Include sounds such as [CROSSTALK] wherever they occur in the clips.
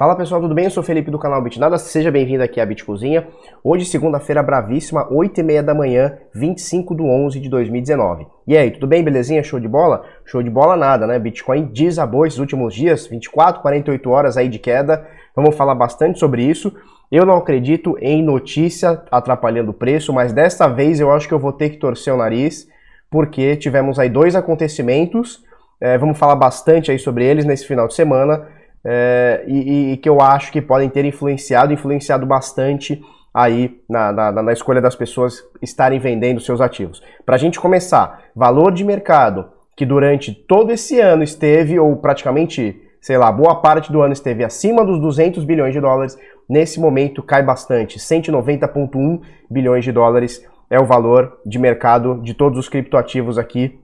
Fala pessoal, tudo bem? Eu sou o Felipe do canal BitNada, seja bem-vindo aqui à Bitcozinha. Hoje, segunda-feira bravíssima, 8h30 da manhã, 25 de 11 de 2019. E aí, tudo bem? Belezinha? Show de bola? Show de bola nada, né? Bitcoin desabou esses últimos dias, 24, 48 horas aí de queda. Vamos falar bastante sobre isso. Eu não acredito em notícia atrapalhando o preço, mas desta vez eu acho que eu vou ter que torcer o nariz, porque tivemos aí dois acontecimentos, é, vamos falar bastante aí sobre eles nesse final de semana, é, e, e, que eu acho que podem ter influenciado, influenciado bastante aí na, na, na escolha das pessoas estarem vendendo seus ativos. Para a gente começar, valor de mercado que durante todo esse ano esteve, ou praticamente, sei lá, boa parte do ano esteve acima dos 200 bilhões de dólares, nesse momento cai bastante, 190,1 bilhões de dólares é o valor de mercado de todos os criptoativos aqui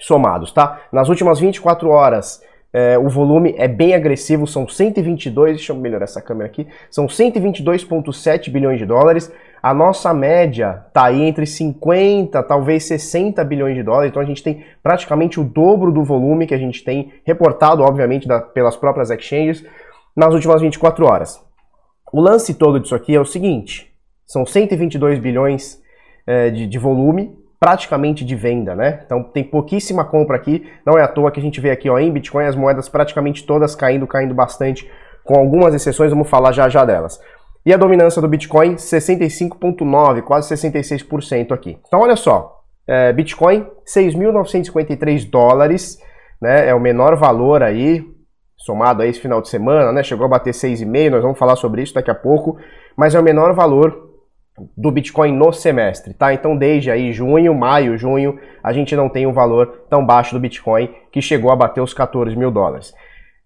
somados, tá? Nas últimas 24 horas, é, o volume é bem agressivo, são 122, deixa eu melhorar essa câmera aqui, são 122,7 bilhões de dólares. A nossa média está aí entre 50, talvez 60 bilhões de dólares, então a gente tem praticamente o dobro do volume que a gente tem reportado, obviamente, da, pelas próprias exchanges nas últimas 24 horas. O lance todo disso aqui é o seguinte: são 122 bilhões é, de, de volume, praticamente de venda, né? Então tem pouquíssima compra aqui, não é à toa que a gente vê aqui ó, em Bitcoin as moedas praticamente todas caindo, caindo bastante, com algumas exceções, vamos falar já já delas. E a dominância do Bitcoin, 65,9%, quase 66% aqui. Então olha só, é, Bitcoin, 6.953 dólares, né? É o menor valor aí, somado a esse final de semana, né? Chegou a bater 6,5, nós vamos falar sobre isso daqui a pouco, mas é o menor valor do Bitcoin no semestre, tá? Então desde aí junho, maio, junho, a gente não tem um valor tão baixo do Bitcoin que chegou a bater os 14 mil dólares.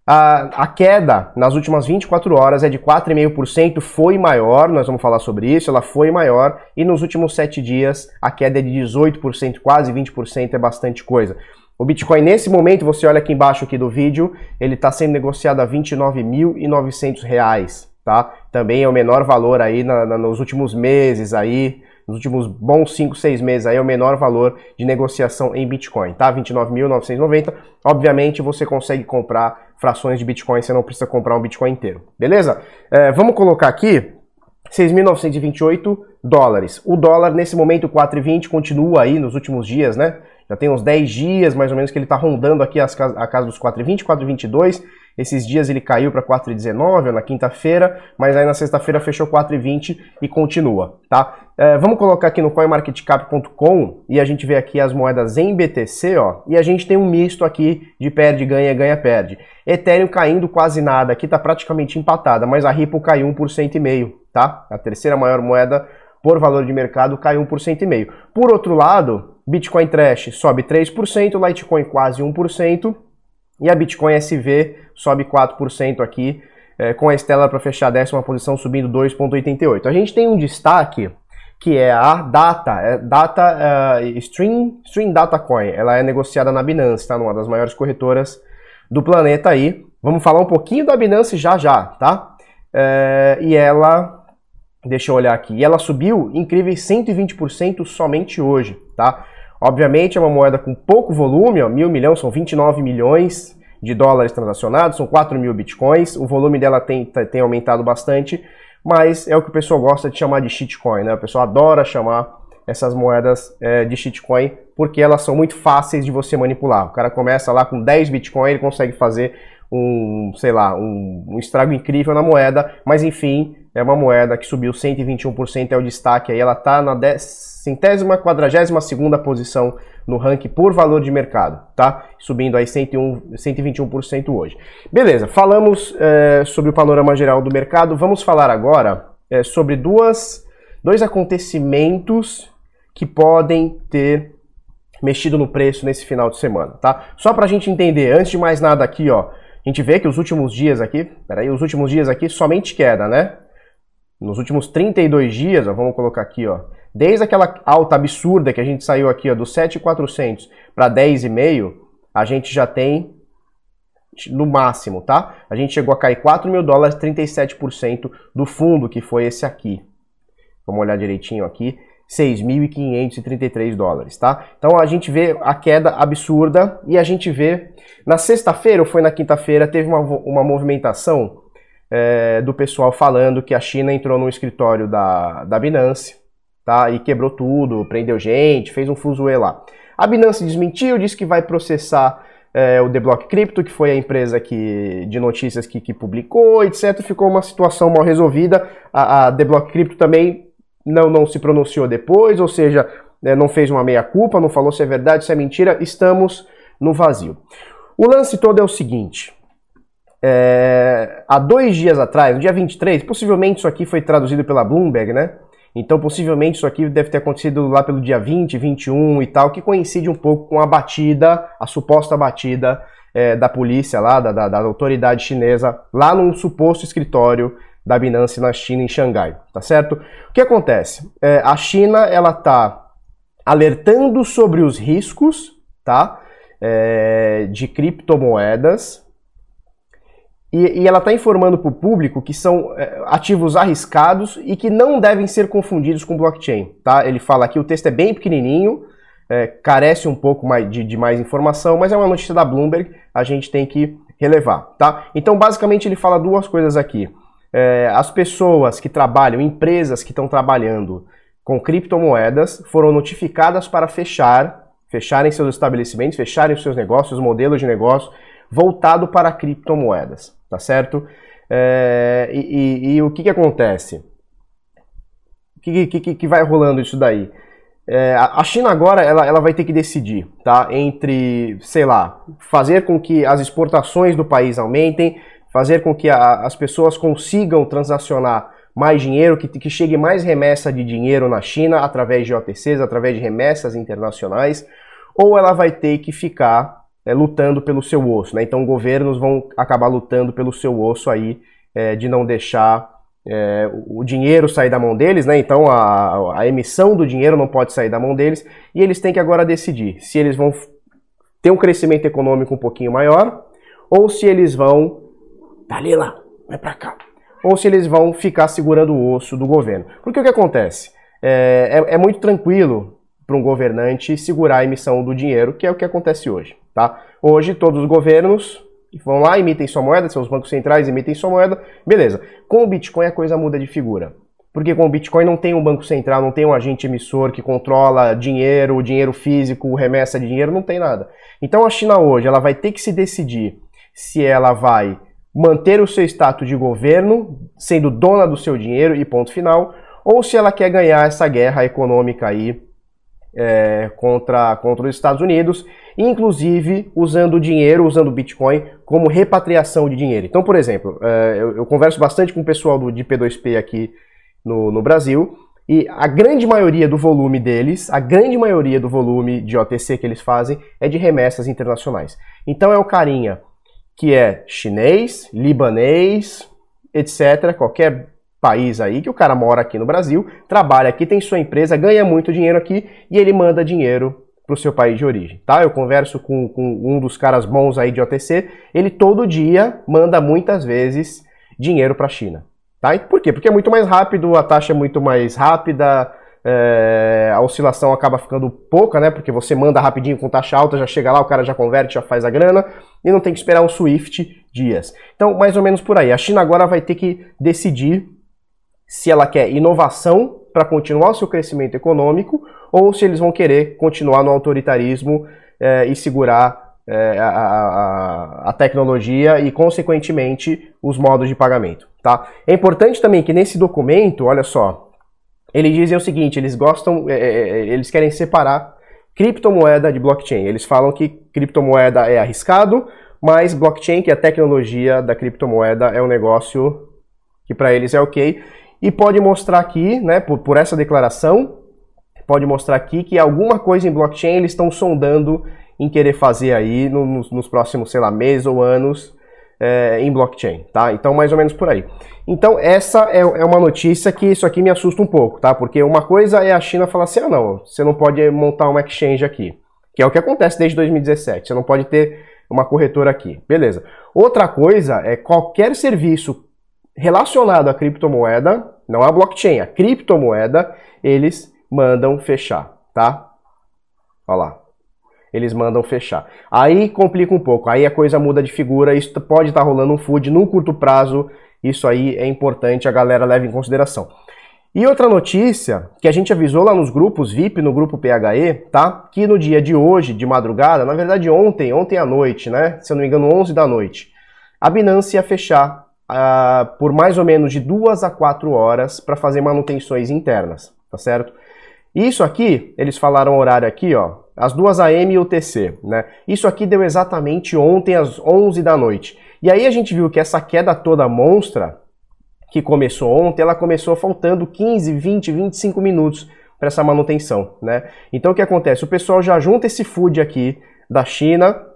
A, a queda nas últimas 24 horas é de 4,5%, foi maior, nós vamos falar sobre isso, ela foi maior, e nos últimos 7 dias a queda é de 18%, quase 20%, é bastante coisa. O Bitcoin nesse momento, você olha aqui embaixo aqui do vídeo, ele está sendo negociado a 29.900 reais tá? Também é o menor valor aí na, na, nos últimos meses aí, nos últimos bons 5, 6 meses aí é o menor valor de negociação em Bitcoin, tá? 29.990. Obviamente você consegue comprar frações de Bitcoin, você não precisa comprar um Bitcoin inteiro, beleza? É, vamos colocar aqui 6.928 dólares. O dólar nesse momento 4,20 continua aí nos últimos dias, né? Já tem uns 10 dias mais ou menos que ele está rondando aqui as, a casa dos 4,20, 4,22. Esses dias ele caiu para 4,19 na quinta-feira, mas aí na sexta-feira fechou 4,20 e continua, tá? É, vamos colocar aqui no coinmarketcap.com e a gente vê aqui as moedas em BTC, ó, e a gente tem um misto aqui de perde, ganha, ganha, perde. Ethereum caindo quase nada, aqui tá praticamente empatada, mas a Ripple caiu 1,5%, tá? A terceira maior moeda por valor de mercado caiu 1,5%. Por outro lado, Bitcoin Trash sobe 3%, Litecoin quase 1%, e a Bitcoin SV sobe 4% aqui, é, com a Stella para fechar a décima posição subindo 2,88%. A gente tem um destaque que é a Data, é Data uh, Stream, Stream Data Coin. Ela é negociada na Binance, tá? Numa das maiores corretoras do planeta aí. Vamos falar um pouquinho da Binance já já, tá? É, e ela, deixa eu olhar aqui, e ela subiu incríveis 120% somente hoje, tá? Obviamente é uma moeda com pouco volume, ó, mil milhões, são 29 milhões de dólares transacionados, são 4 mil bitcoins, o volume dela tem, tem aumentado bastante, mas é o que o pessoal gosta de chamar de shitcoin, né? O pessoal adora chamar essas moedas é, de shitcoin porque elas são muito fáceis de você manipular. O cara começa lá com 10 bitcoin, ele consegue fazer um, sei lá, um, um estrago incrível na moeda, mas enfim, é uma moeda que subiu 121%, é o destaque aí, ela está na centésima, quadragésima segunda posição no ranking por valor de mercado, tá? Subindo aí 101, 121% hoje. Beleza, falamos é, sobre o panorama geral do mercado, vamos falar agora é, sobre duas, dois acontecimentos que podem ter mexido no preço nesse final de semana, tá? Só para a gente entender, antes de mais nada aqui, ó, a gente vê que os últimos dias aqui, peraí, os últimos dias aqui somente queda, né? Nos últimos 32 dias, ó, vamos colocar aqui, ó, desde aquela alta absurda que a gente saiu aqui, ó, do 7,400 para 10,5, a gente já tem no máximo, tá? A gente chegou a cair 4 mil dólares, 37% do fundo, que foi esse aqui. Vamos olhar direitinho aqui. 6.533 dólares, tá? Então a gente vê a queda absurda e a gente vê na sexta-feira ou foi na quinta-feira teve uma, uma movimentação é, do pessoal falando que a China entrou no escritório da, da Binance tá, e quebrou tudo, prendeu gente, fez um fuzuê lá. A Binance desmentiu, disse que vai processar é, o The Block Crypto, que foi a empresa que, de notícias que, que publicou, etc. Ficou uma situação mal resolvida. A, a The Block Crypto também não, não se pronunciou depois, ou seja, é, não fez uma meia-culpa, não falou se é verdade, se é mentira. Estamos no vazio. O lance todo é o seguinte. É, há dois dias atrás, no dia 23, possivelmente isso aqui foi traduzido pela Bloomberg, né? Então, possivelmente isso aqui deve ter acontecido lá pelo dia 20, 21 e tal, que coincide um pouco com a batida, a suposta batida é, da polícia lá, da, da, da, autoridade chinesa, lá num suposto escritório da Binance na China, em Xangai, tá certo? O que acontece? É, a China, ela tá alertando sobre os riscos, tá? É, de criptomoedas, e, e ela está informando para o público que são é, ativos arriscados e que não devem ser confundidos com blockchain. Tá? Ele fala aqui, o texto é bem pequenininho, é, carece um pouco mais de, de, mais informação, mas é uma notícia da Bloomberg, a gente tem que relevar. Tá? Então, basicamente, ele fala duas coisas aqui. É, as pessoas que trabalham, empresas que estão trabalhando com criptomoedas, foram notificadas para fechar, fecharem seus estabelecimentos, fecharem seus negócios, modelos de negócio, voltado para criptomoedas tá certo? É, e, e, e, o que, que acontece? O que, que, que vai rolando isso daí? É, a China agora ela, ela vai ter que decidir, tá? Entre, sei lá, fazer com que as exportações do país aumentem, fazer com que a, as pessoas consigam transacionar mais dinheiro, que, que chegue mais remessa de dinheiro na China através de OTCs, através de remessas internacionais, ou ela vai ter que ficar é, lutando pelo seu osso. Né? Então, governos vão acabar lutando pelo seu osso aí, é, de não deixar é, o dinheiro sair da mão deles, né? Então, a, a emissão do dinheiro não pode sair da mão deles, e eles têm que agora decidir se eles vão ter um crescimento econômico um pouquinho maior, ou se eles vão. Dalila, vai pra cá. Ou se eles vão ficar segurando o osso do governo. Porque o que acontece? É, é, é muito tranquilo para um governante segurar a emissão do dinheiro, que é o que acontece hoje. Tá? Hoje, todos os governos vão lá, emitem sua moeda, seus bancos centrais emitem sua moeda, beleza. Com o Bitcoin a coisa muda de figura. Porque com o Bitcoin não tem um banco central, não tem um agente emissor que controla dinheiro, dinheiro físico, remessa de dinheiro, não tem nada. Então a China hoje ela vai ter que se decidir se ela vai manter o seu status de governo, sendo dona do seu dinheiro e ponto final, ou se ela quer ganhar essa guerra econômica aí é, contra, contra os Estados Unidos, inclusive usando dinheiro, usando Bitcoin como repatriação de dinheiro. Então, por exemplo, é, eu, eu, converso bastante com o pessoal do, de P2P aqui no, no Brasil, e a grande maioria do volume deles, a grande maioria do volume de OTC que eles fazem é de remessas internacionais. Então é o carinha que é chinês, libanês, etc., qualquer país aí, que o cara mora aqui no Brasil, trabalha aqui, tem sua empresa, ganha muito dinheiro aqui e ele manda dinheiro para o seu país de origem, tá? Eu converso com, com, um dos caras bons aí de OTC, ele todo dia manda muitas vezes dinheiro para a China, tá? E por quê? Porque é muito mais rápido, a taxa é muito mais rápida, é, a oscilação acaba ficando pouca, né? Porque você manda rapidinho com taxa alta, já chega lá, o cara já converte, já faz a grana e não tem que esperar um Swift dias. Então, mais ou menos por aí. A China agora vai ter que decidir se ela quer inovação para continuar o seu crescimento econômico ou se eles vão querer continuar no autoritarismo é, e segurar é, a, a, a, tecnologia e, consequentemente, os modos de pagamento. Tá? É importante também que nesse documento, olha só, eles dizem o seguinte: eles gostam, é, eles querem separar criptomoeda de blockchain. Eles falam que criptomoeda é arriscado, mas blockchain, que é a tecnologia da criptomoeda, é um negócio que para eles é ok e pode mostrar aqui, né, por, por essa declaração, pode mostrar aqui que alguma coisa em blockchain eles estão sondando em querer fazer aí no, nos, nos, próximos, sei lá, meses ou anos é, em blockchain, tá? Então, mais ou menos por aí. Então, essa é, é, uma notícia que isso aqui me assusta um pouco, tá? Porque uma coisa é a China falar assim, ah, não, você não pode montar uma exchange aqui, que é o que acontece desde 2017, você não pode ter uma corretora aqui, beleza. Outra coisa é qualquer serviço relacionado à criptomoeda, não a blockchain, a criptomoeda, eles mandam fechar, tá? Olha lá. Eles mandam fechar. Aí complica um pouco, aí a coisa muda de figura, isso pode estar tá rolando um food num curto prazo, Isso aí é importante, a galera leva em consideração. E outra notícia que a gente avisou lá nos grupos VIP, no grupo PHE, tá? Que no dia de hoje, de madrugada, na verdade ontem, ontem à noite, né? Se eu não me engano, 11 da noite, a Binance ia fechar uh, por mais ou menos de duas a quatro horas para fazer manutenções internas, tá certo? Isso aqui, eles falaram horário aqui, ó, as duas AM e UTC, né? Isso aqui deu exatamente ontem às 11 da noite. E aí a gente viu que essa queda toda monstra que começou ontem, ela começou faltando 15, 20, 25 minutos para essa manutenção, né? Então o que acontece? O pessoal já junta esse food aqui da China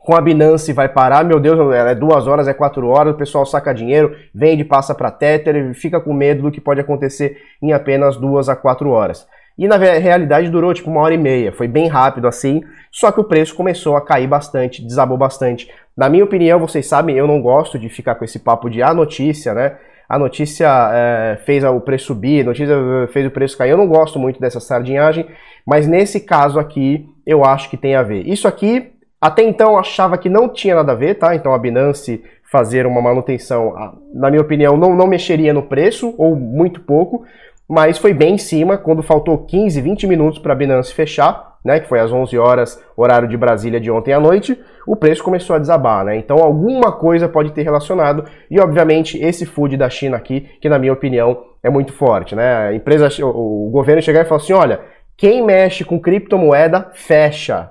com a Binance vai parar, meu Deus, é duas horas, é quatro horas, o pessoal saca dinheiro, vende, passa para Tether e fica com medo do que pode acontecer em apenas duas a quatro horas. E na realidade durou tipo uma hora e meia, foi bem rápido assim, só que o preço começou a cair bastante, desabou bastante. Na minha opinião, vocês sabem, eu não gosto de ficar com esse papo de a notícia, né? a notícia é, fez o preço subir, a notícia fez o preço cair. Eu não gosto muito dessa sardinhagem, mas nesse caso aqui eu acho que tem a ver. Isso aqui, até então, achava que não tinha nada a ver, tá? Então a Binance fazer uma manutenção, na minha opinião, não, não mexeria no preço, ou muito pouco, mas foi bem em cima, quando faltou 15, 20 minutos para a Binance fechar, né, que foi às 11 horas, horário de Brasília de ontem à noite, o preço começou a desabar, né? Então alguma coisa pode ter relacionado e obviamente esse food da China aqui, que na minha opinião é muito forte, né? A empresa, o governo chegar e falar assim, olha, quem mexe com criptomoeda fecha.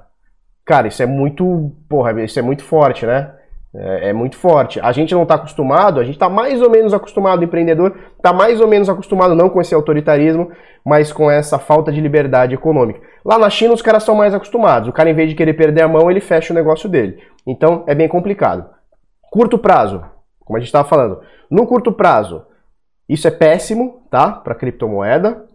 Cara, isso é muito, porra, isso é muito forte, né? É, é, muito forte. A gente não está acostumado, a gente está mais ou menos acostumado, empreendedor está mais ou menos acostumado, não com esse autoritarismo, mas com essa falta de liberdade econômica. Lá na China os caras são mais acostumados. O cara, em vez de querer perder a mão, ele fecha o negócio dele. Então é bem complicado. Curto prazo, como a gente estava falando. No curto prazo, isso é péssimo, tá? Para criptomoeda.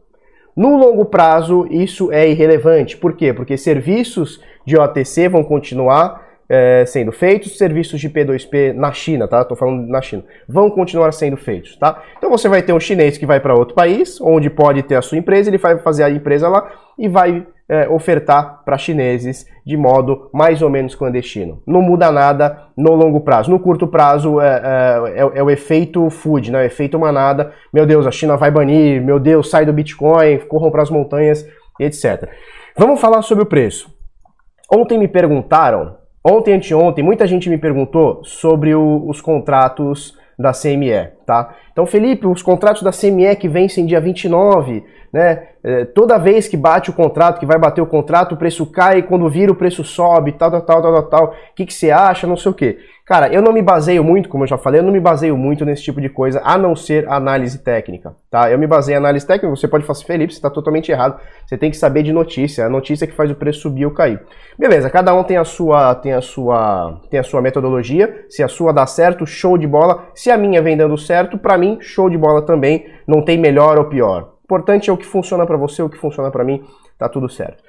No longo prazo, isso é irrelevante. Por quê? Porque serviços de OTC vão continuar é, sendo feitos, serviços de P2P na China, tá? Tô falando na China, vão continuar sendo feitos, tá? Então você vai ter um chinês que vai para outro país, onde pode ter a sua empresa, ele vai fazer a empresa lá e vai é, ofertar para chineses de modo mais ou menos clandestino. Não muda nada no longo prazo. No curto prazo é, é, é, é o efeito food, né? o efeito manada. Meu Deus, a China vai banir, meu Deus, sai do Bitcoin, corram para as montanhas, etc. Vamos falar sobre o preço. Ontem me perguntaram Ontem, anteontem, muita gente me perguntou sobre o, os contratos da CME, tá? Então, Felipe, os contratos da CME que vencem dia 29, né? É, toda vez que bate o contrato, que vai bater o contrato, o preço cai, quando vira o preço sobe, tal, tal, tal, tal, tal. O que, que você acha? Não sei o quê. Cara, eu não me baseio muito, como eu já falei, eu não me baseio muito nesse tipo de coisa, a não ser análise técnica, tá? Eu me baseio em análise técnica, você pode falar assim, Felipe, você está totalmente errado. Você tem que saber de notícia, a notícia que faz o preço subir ou cair. Beleza, cada um tem a sua, tem a sua, tem a sua metodologia. Se a sua dá certo, show de bola. Se a minha vem dando certo, para mim, show de bola também. Não tem melhor ou pior. O importante é o que funciona para você, o que funciona para mim, tá tudo certo.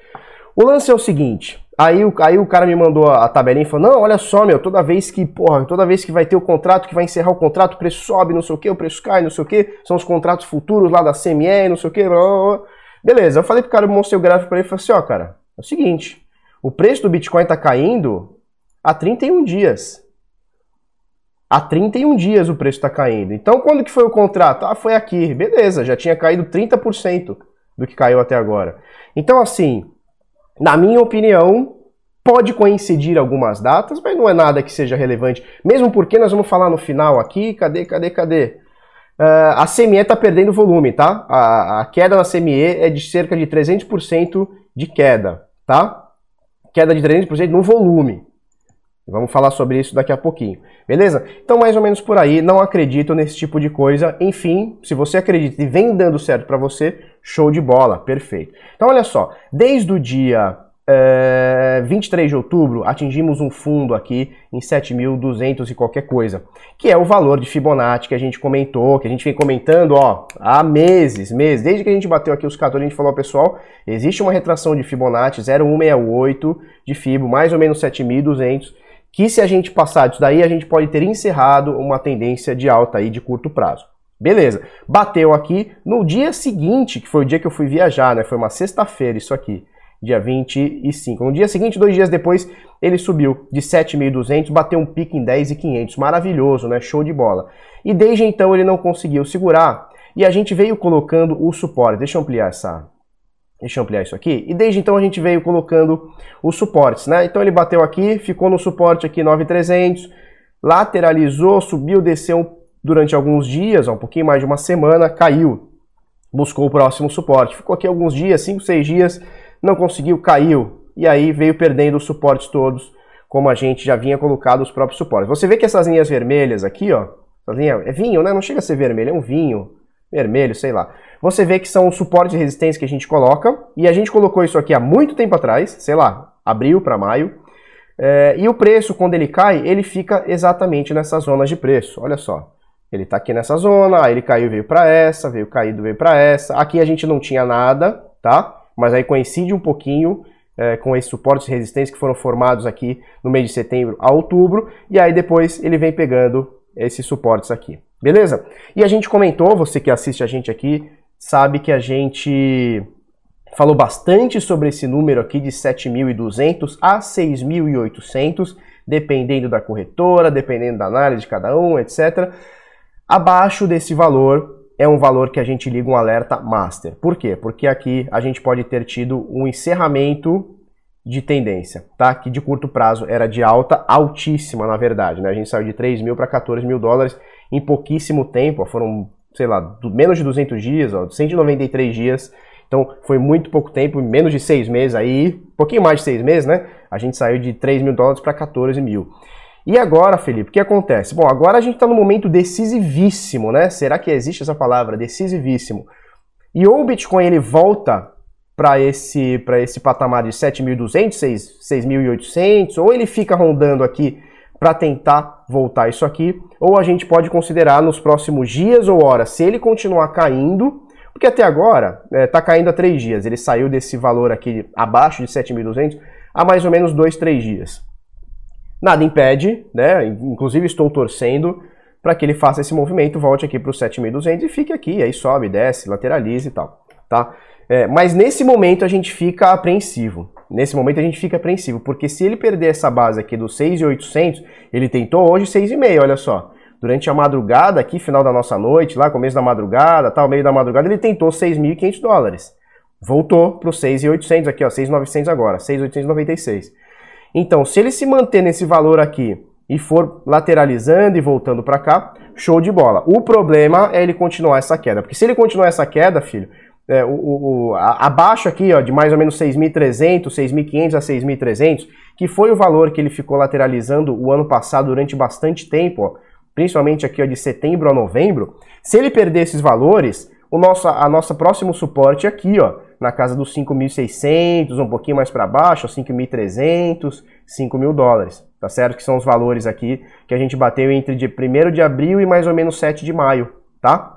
O lance é o seguinte, Aí, aí o cara me mandou a, tabelinha e falou: Não, olha só, meu, toda vez que, porra, toda vez que vai ter o contrato, que vai encerrar o contrato, o preço sobe, não sei o que, o preço cai, não sei o que, são os contratos futuros lá da CME, não sei o que. Beleza, eu falei pro cara, eu mostrei o gráfico pra ele e falei assim: Ó, cara, é o seguinte, o preço do Bitcoin tá caindo há 31 dias. Há 31 dias o preço tá caindo. Então, quando que foi o contrato? Ah, foi aqui. Beleza, já tinha caído 30% do que caiu até agora. Então, assim, na minha opinião, pode coincidir algumas datas, mas não é nada que seja relevante. Mesmo porque nós vamos falar no final aqui, cadê, cadê, cadê? Uh, a CME está perdendo volume, tá? A, a, queda na CME é de cerca de 300% de queda, tá? Queda de 300% no volume. Vamos falar sobre isso daqui a pouquinho, beleza? Então, mais ou menos por aí, não acredito nesse tipo de coisa. Enfim, se você acredita e vem dando certo para você, show de bola, perfeito. Então, olha só, desde o dia é, 23 de outubro, atingimos um fundo aqui em 7.200 e qualquer coisa, que é o valor de Fibonacci que a gente comentou, que a gente vem comentando ó, há meses, meses, desde que a gente bateu aqui os 14, a gente falou, pessoal, existe uma retração de Fibonacci 0,168 de Fibo, mais ou menos 7.200, que se a gente passar disso daí, a gente pode ter encerrado uma tendência de alta aí de curto prazo. Beleza, bateu aqui no dia seguinte, que foi o dia que eu fui viajar, né? Foi uma sexta-feira isso aqui, dia 25. No dia seguinte, dois dias depois, ele subiu de 7.200, bateu um pico em 10.500. Maravilhoso, né? Show de bola. E desde então ele não conseguiu segurar e a gente veio colocando o suporte. Deixa eu ampliar essa, Deixa eu ampliar isso aqui. E desde então a gente veio colocando os suportes, né? Então ele bateu aqui, ficou no suporte aqui 9,300, lateralizou, subiu, desceu durante alguns dias, um pouquinho mais de uma semana, caiu. Buscou o próximo suporte. Ficou aqui alguns dias, 5, 6 dias, não conseguiu, caiu. E aí veio perdendo os suportes todos, como a gente já vinha colocado os próprios suportes. Você vê que essas linhas vermelhas aqui, ó, essa linha é vinho, né? Não chega a ser vermelho, é um vinho vermelho, sei lá. Você vê que são os suportes de resistência que a gente coloca, e a gente colocou isso aqui há muito tempo atrás, sei lá, abril para maio, é, e o preço, quando ele cai, ele fica exatamente nessas zonas de preço, olha só. Ele está aqui nessa zona, aí ele caiu, veio para essa, veio caído, veio para essa. Aqui a gente não tinha nada, tá? Mas aí coincide um pouquinho é, com esses suportes de resistência que foram formados aqui no mês de setembro a outubro, e aí depois ele vem pegando esses suportes aqui. Beleza? E a gente comentou, você que assiste a gente aqui, sabe que a gente falou bastante sobre esse número aqui de 7.200 a 6.800, dependendo da corretora, dependendo da análise de cada um, etc. Abaixo desse valor é um valor que a gente liga um alerta master. Por quê? Porque aqui a gente pode ter tido um encerramento de tendência, tá? Que de curto prazo era de alta, altíssima na verdade, né? A gente saiu de 3 mil para 14 mil dólares em pouquíssimo tempo, ó, foram sei lá, do, menos de 200 dias, ó, 193 dias. Então foi muito pouco tempo, menos de seis meses aí, pouquinho mais de seis meses, né? A gente saiu de 3 mil dólares para 14 mil. E agora, Felipe, o que acontece? Bom, agora a gente está no momento decisivíssimo, né? Será que existe essa palavra, decisivíssimo? E ou o Bitcoin ele volta para esse, esse patamar de 7.200, 6.800, ou ele fica rondando aqui para tentar voltar isso aqui, ou a gente pode considerar nos próximos dias ou horas, se ele continuar caindo, porque até agora está é, tá caindo há três dias, ele saiu desse valor aqui abaixo de 7.200 há mais ou menos dois, três dias. Nada impede, né? Inclusive estou torcendo para que ele faça esse movimento, volte aqui para os 7.200 e fique aqui, aí sobe, desce, lateralize e tal, tá? É, mas nesse momento a gente fica apreensivo. Nesse momento a gente fica apreensivo, porque se ele perder essa base aqui dos 6.800, ele tentou hoje 6,5, olha só. Durante a madrugada, aqui, final da nossa noite, lá, começo da madrugada, tal, meio da madrugada, ele tentou 6.500 dólares. Voltou para os 6.800 aqui, ó, 6.900 agora, 6.896. Então, se ele se manter nesse valor aqui e for lateralizando e voltando para cá, show de bola. O problema é ele continuar essa queda, porque se ele continuar essa queda, filho, é, o, o, a, abaixo aqui ó, de mais ou menos 6.300, 6.500 a 6.300, que foi o valor que ele ficou lateralizando o ano passado durante bastante tempo, ó, principalmente aqui ó, de setembro a novembro, se ele perder esses valores, o nosso, a nossa próximo suporte aqui, ó, na casa dos 5.600, um pouquinho mais para baixo, 5.300, 5.000 dólares, tá certo? Que são os valores aqui que a gente bateu entre de 1 de abril e mais ou menos 7 de maio, tá?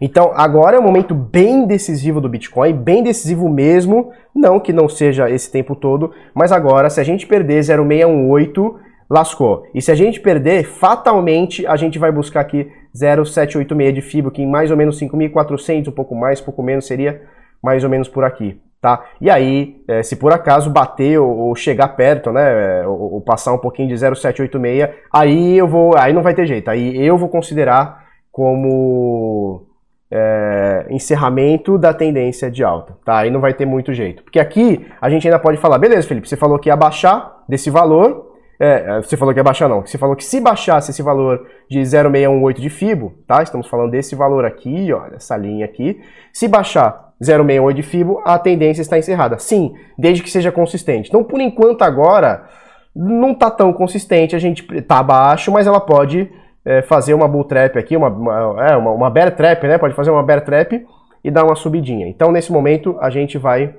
Então, agora é um momento bem decisivo do Bitcoin, bem decisivo mesmo, não que não seja esse tempo todo, mas agora, se a gente perder 0,618, lascou. E se a gente perder, fatalmente a gente vai buscar aqui 0,786 de FIBO, que em mais ou menos 5.400, um pouco mais, pouco menos, seria mais ou menos por aqui. Tá? E aí, é, se por acaso bater ou, chegar perto, né, é, ou, passar um pouquinho de 0,786, aí eu vou, aí não vai ter jeito. Aí eu vou considerar como é, encerramento da tendência de alta, tá? Aí não vai ter muito jeito. Porque aqui a gente ainda pode falar, beleza, Felipe, você falou que ia baixar desse valor, é, é você falou que ia baixar não, você falou que se baixasse esse valor de 0,618 de FIBO, tá? Estamos falando desse valor aqui, olha, essa linha aqui. Se baixar 0,618 de FIBO, a tendência está encerrada. Sim, desde que seja consistente. Então, por enquanto agora, não está tão consistente, a gente está abaixo, mas ela pode é, fazer uma bull trap aqui, uma, uma, é, uma, uma bear trap, né? Pode fazer uma bear trap e dar uma subidinha. Então, nesse momento, a gente vai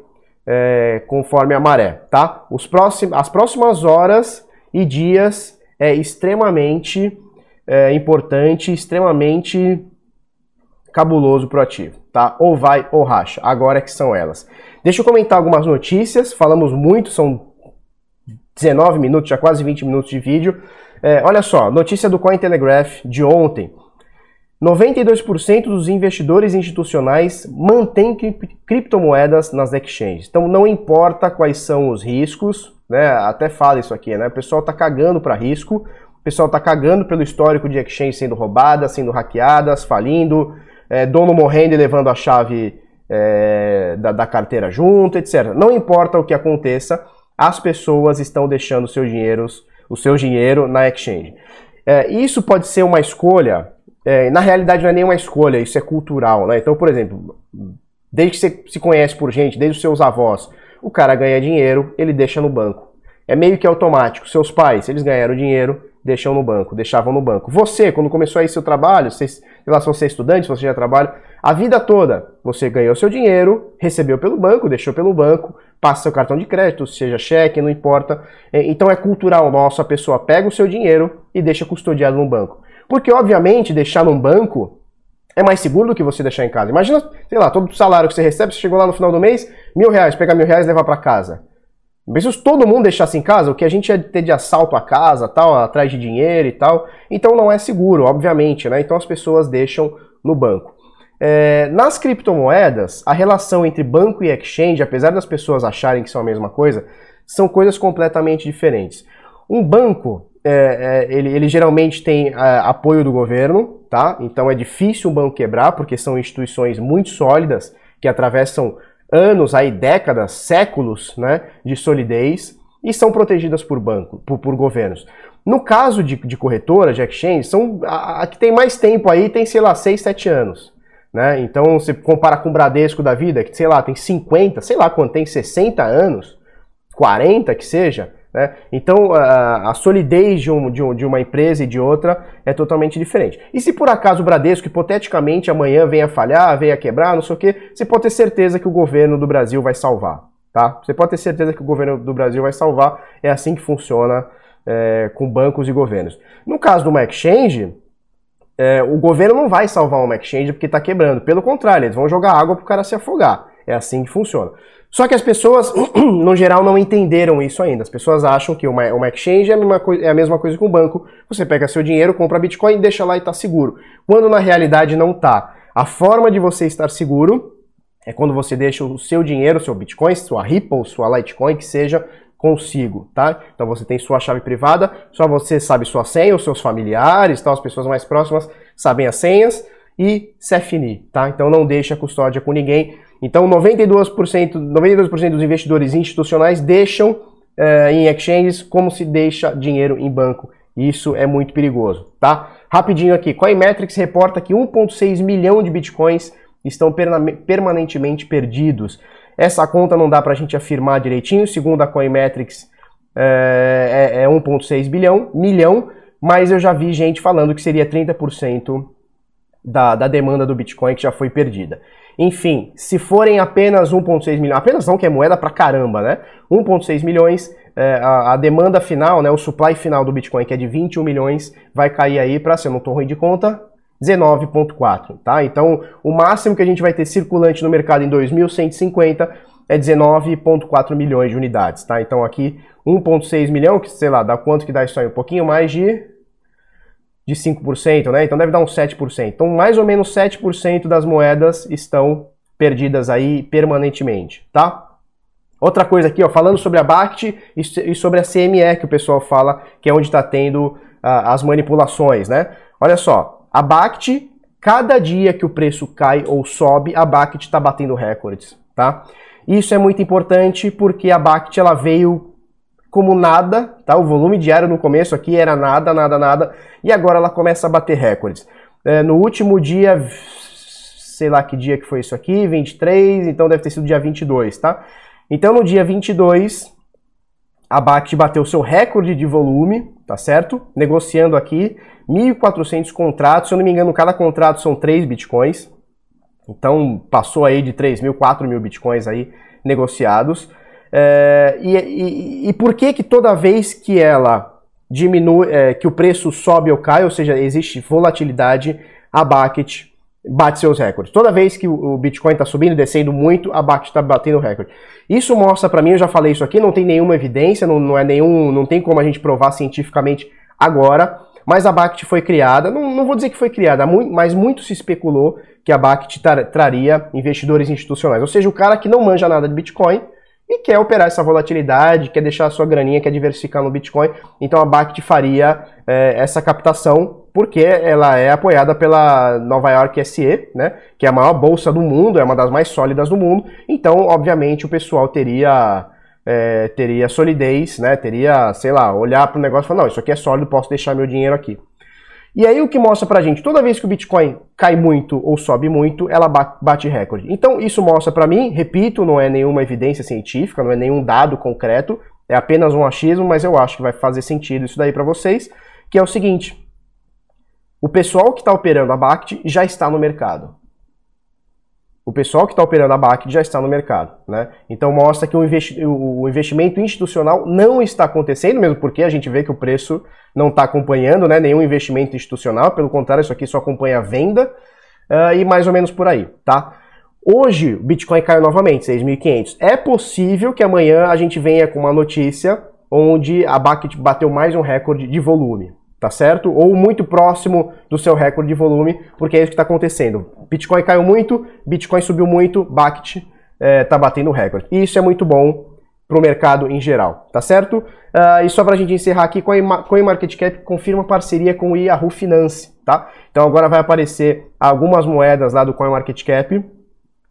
é, conforme a maré, tá? Os próximos, as próximas horas e dias é extremamente é, importante, extremamente cabuloso pro ativo, tá? Ou vai ou racha. Agora é que são elas. Deixa eu comentar algumas notícias. Falamos muito, são 19 minutos, já quase 20 minutos de vídeo. É, olha só, notícia do Cointelegraph de ontem. 92% dos investidores institucionais mantêm criptomoedas nas exchanges. Então não importa quais são os riscos, né? Até fala isso aqui, né? O pessoal tá cagando para risco, o pessoal tá cagando pelo histórico de exchange sendo roubadas, sendo hackeadas, falindo, é, dono morrendo e levando a chave é, da, da carteira junto, etc. Não importa o que aconteça, as pessoas estão deixando seu dinheiro, o seu dinheiro na exchange. É, isso pode ser uma escolha, é, na realidade não é nenhuma escolha, isso é cultural. Né? Então, por exemplo, desde que você se conhece por gente, desde os seus avós, o cara ganha dinheiro, ele deixa no banco. É meio que automático. Seus pais, eles ganharam dinheiro, deixam no banco, deixavam no banco. Você, quando começou aí seu trabalho, você, sei lá se você é estudante, se você já trabalha, a vida toda você ganhou seu dinheiro, recebeu pelo banco, deixou pelo banco, passa seu cartão de crédito, seja cheque, não importa. É, então é cultural nosso, a pessoa pega o seu dinheiro e deixa custodiado no banco. Porque, obviamente, deixar num banco é mais seguro do que você deixar em casa. Imagina, sei lá, todo o salário que você recebe, você chegou lá no final do mês, mil reais, pegar mil reais e levar para casa. Mesmo se todo mundo deixasse em casa, o que a gente ia ter de assalto a casa, tal, atrás de dinheiro e tal, então não é seguro, obviamente, né? Então as pessoas deixam no banco. É, nas criptomoedas, a relação entre banco e exchange, apesar das pessoas acharem que são a mesma coisa, são coisas completamente diferentes. Um banco, é, é, ele, ele, geralmente tem é, apoio do governo, tá? Então é difícil um banco quebrar, porque são instituições muito sólidas que atravessam anos, aí décadas, séculos né, de solidez e são protegidas por banco, por, por governos. No caso de, de corretora, de exchange, são, a, a, que tem mais tempo aí tem, sei lá, 6, 7 anos. Né? Então, você compara com o Bradesco da vida, que, sei lá, tem 50, sei lá quanto tem, 60 anos, 40 que seja, né? Então, a, a solidez de, um, de, um, de, uma empresa e de outra é totalmente diferente. E se por acaso o Bradesco, hipoteticamente, amanhã venha falhar, venha quebrar, não sei o quê, você pode ter certeza que o governo do Brasil vai salvar. Tá? Você pode ter certeza que o governo do Brasil vai salvar. É assim que funciona é, com bancos e governos. No caso do uma exchange, é, o governo não vai salvar uma exchange porque está quebrando. Pelo contrário, eles vão jogar água para o cara se afogar. É assim que funciona. Só que as pessoas, [CLEARS THROAT] no geral, não entenderam isso ainda. As pessoas acham que uma, uma exchange é a, mesma é a mesma coisa que um banco. Você pega seu dinheiro, compra Bitcoin, deixa lá e está seguro. Quando na realidade não está. A forma de você estar seguro é quando você deixa o seu dinheiro, seu Bitcoin, sua Ripple, sua Litecoin, que seja, consigo, tá? Então você tem sua chave privada, só você sabe sua senha, os seus familiares, tá? as pessoas mais próximas sabem as senhas e CFNI, tá? Então não deixa a custódia com ninguém. Então 92%, 92% dos investidores institucionais deixam eh, em exchanges como se deixa dinheiro em banco. Isso é muito perigoso, tá? Rapidinho aqui, Coinmetrics reporta que 1.6 milhão de bitcoins estão permanentemente perdidos. Essa conta não dá para a gente afirmar direitinho, segundo a Coinmetrics é, é, é 1.6 bilhão, milhão, mas eu já vi gente falando que seria 30% da, da demanda do Bitcoin que já foi perdida. Enfim, se forem apenas 1,6 milhões, apenas não que é moeda pra caramba, né? 1,6 milhões, é, a, a, demanda final, né, o supply final do Bitcoin, que é de 21 milhões, vai cair aí para, se eu não tô ruim de conta, 19,4, tá? Então, o máximo que a gente vai ter circulante no mercado em 2150 é 19,4 milhões de unidades, tá? Então aqui 1,6 milhão, que sei lá, dá quanto que dá isso aí? Um pouquinho mais de de 5%, né? Então deve dar uns 7%. Então, mais ou menos 7% das moedas estão perdidas aí permanentemente, tá? Outra coisa aqui, ó, falando sobre a BACT e sobre a CME que o pessoal fala, que é onde está tendo uh, as manipulações, né? Olha só, a BACT, cada dia que o preço cai ou sobe, a BACT está batendo recordes, tá? Isso é muito importante porque a BACT ela veio como nada, tá? O volume diário no começo aqui era nada, nada, nada, e agora ela começa a bater recordes. É, no último dia, sei lá que dia que foi isso aqui, 23, então deve ter sido dia 22, tá? Então no dia 22, a BACT bateu seu recorde de volume, tá certo? Negociando aqui 1.400 contratos, se eu não me engano, cada contrato são 3 bitcoins. Então passou aí de 3 mil, 4 mil bitcoins aí negociados. É, e, e, e, por que que toda vez que ela diminui, é, que o preço sobe ou cai, ou seja, existe volatilidade, a Bucket bate seus recordes. Toda vez que o Bitcoin está subindo e descendo muito, a Bucket está batendo recorde. Isso mostra para mim, eu já falei isso aqui, não tem nenhuma evidência, não, não é nenhum, não tem como a gente provar cientificamente agora, Mas a BACT foi criada, não, não vou dizer que foi criada, mas muito se especulou que a BACT traria investidores institucionais. Ou seja, o cara que não manja nada de Bitcoin e quer operar essa volatilidade, quer deixar a sua graninha, quer diversificar no Bitcoin. Então a BACT faria é, essa captação porque ela é apoiada pela Nova York SE, né, que é a maior bolsa do mundo, é uma das mais sólidas do mundo. Então, obviamente, o pessoal teria é, teria solidez, né, teria, sei lá, olhar para o negócio e falar, não, isso aqui é sólido, posso deixar meu dinheiro aqui. E aí o que mostra pra gente, toda vez que o Bitcoin cai muito ou sobe muito, ela bate recorde. Então isso mostra para mim, repito, não é nenhuma evidência científica, não é nenhum dado concreto, é apenas um achismo, mas eu acho que vai fazer sentido isso daí para vocês, que é o seguinte, o pessoal que está operando a BACT já está no mercado. O pessoal que está operando a BACT já está no mercado. Né? Então mostra que o, investi o investimento institucional não está acontecendo, mesmo porque a gente vê que o preço não está acompanhando né, nenhum investimento institucional, pelo contrário, isso aqui só acompanha a venda uh, e mais ou menos por aí. Tá? Hoje o Bitcoin caiu novamente, 6.500. É possível que amanhã a gente venha com uma notícia onde a BACT bateu mais um recorde de volume tá certo? Ou muito próximo do seu recorde de volume, porque é isso que está acontecendo. Bitcoin caiu muito, Bitcoin subiu muito, BACT está é, batendo recorde. E isso é muito bom para o mercado em geral, tá certo? Uh, e só para a gente encerrar aqui, CoinMarketCap confirma parceria com o Yahoo Finance, tá? Então agora vai aparecer algumas moedas lá do CoinMarketCap,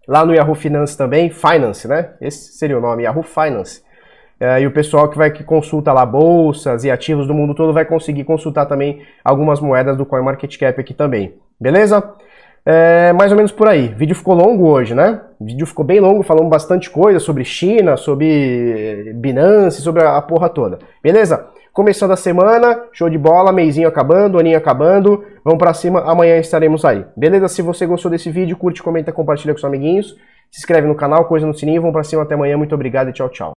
lá no Yahoo Finance também, Finance, né? Esse seria o nome, Yahoo Finance. É, e o pessoal que vai que consulta lá bolsas e ativos do mundo todo vai conseguir consultar também algumas moedas do CoinMarketCap aqui também. Beleza? É, mais ou menos por aí. O vídeo ficou longo hoje, né? O vídeo ficou bem longo, falando bastante coisa sobre China, sobre Binance, sobre a porra toda. Beleza? Começando a semana, show de bola, meizinho acabando, aninho acabando. Vamos para cima, amanhã estaremos aí. Beleza? Se você gostou desse vídeo, curte, comenta, compartilha com seus amiguinhos. Se inscreve no canal, coisa no sininho. Vamos para cima até amanhã. Muito obrigado e tchau, tchau.